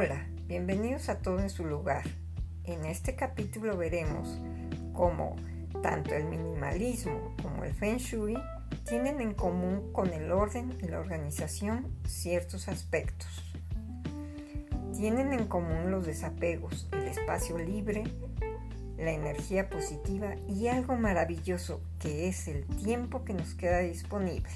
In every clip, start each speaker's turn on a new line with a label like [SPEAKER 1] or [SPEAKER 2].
[SPEAKER 1] Hola, bienvenidos a todo en su lugar. En este capítulo veremos cómo tanto el minimalismo como el feng shui tienen en común con el orden y la organización ciertos aspectos. Tienen en común los desapegos, el espacio libre, la energía positiva y algo maravilloso que es el tiempo que nos queda disponible.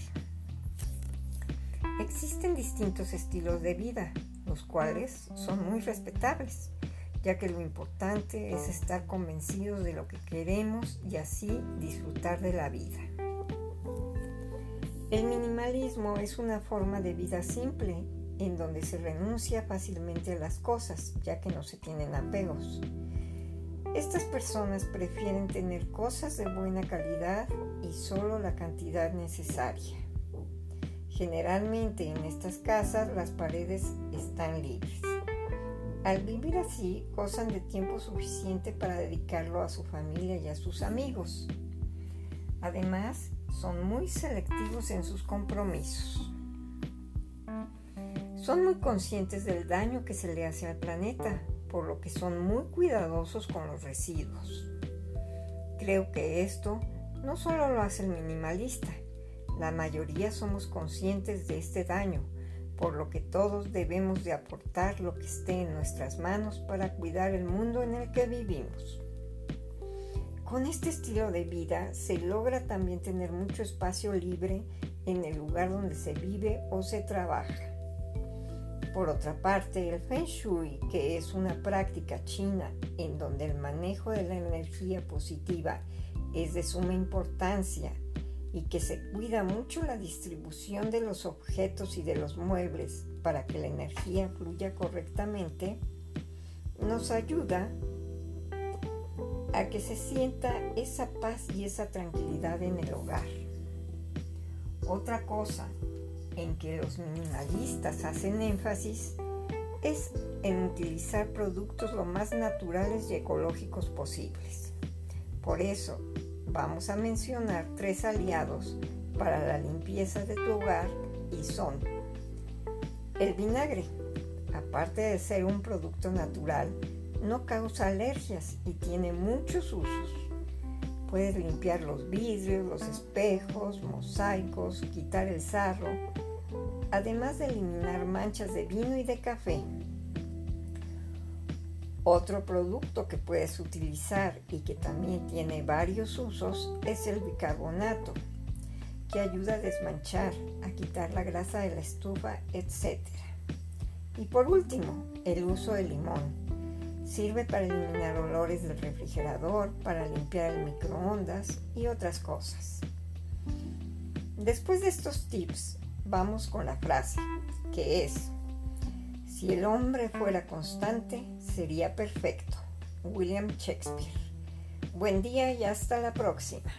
[SPEAKER 1] Existen distintos estilos de vida, los cuales son muy respetables, ya que lo importante es estar convencidos de lo que queremos y así disfrutar de la vida. El minimalismo es una forma de vida simple en donde se renuncia fácilmente a las cosas, ya que no se tienen apegos. Estas personas prefieren tener cosas de buena calidad y solo la cantidad necesaria. Generalmente en estas casas las paredes están libres. Al vivir así, gozan de tiempo suficiente para dedicarlo a su familia y a sus amigos. Además, son muy selectivos en sus compromisos. Son muy conscientes del daño que se le hace al planeta, por lo que son muy cuidadosos con los residuos. Creo que esto no solo lo hace el minimalista, la mayoría somos conscientes de este daño, por lo que todos debemos de aportar lo que esté en nuestras manos para cuidar el mundo en el que vivimos. Con este estilo de vida se logra también tener mucho espacio libre en el lugar donde se vive o se trabaja. Por otra parte, el Feng Shui, que es una práctica china en donde el manejo de la energía positiva es de suma importancia y que se cuida mucho la distribución de los objetos y de los muebles para que la energía fluya correctamente, nos ayuda a que se sienta esa paz y esa tranquilidad en el hogar. Otra cosa en que los minimalistas hacen énfasis es en utilizar productos lo más naturales y ecológicos posibles. Por eso, vamos a mencionar tres aliados para la limpieza de tu hogar y son el vinagre. Aparte de ser un producto natural, no causa alergias y tiene muchos usos. Puedes limpiar los vidrios, los espejos, mosaicos, quitar el sarro, además de eliminar manchas de vino y de café. Otro producto que puedes utilizar y que también tiene varios usos es el bicarbonato, que ayuda a desmanchar, a quitar la grasa de la estufa, etc. Y por último, el uso del limón. Sirve para eliminar olores del refrigerador, para limpiar el microondas y otras cosas. Después de estos tips, vamos con la frase, que es si el hombre fuera constante, sería perfecto. William Shakespeare. Buen día y hasta la próxima.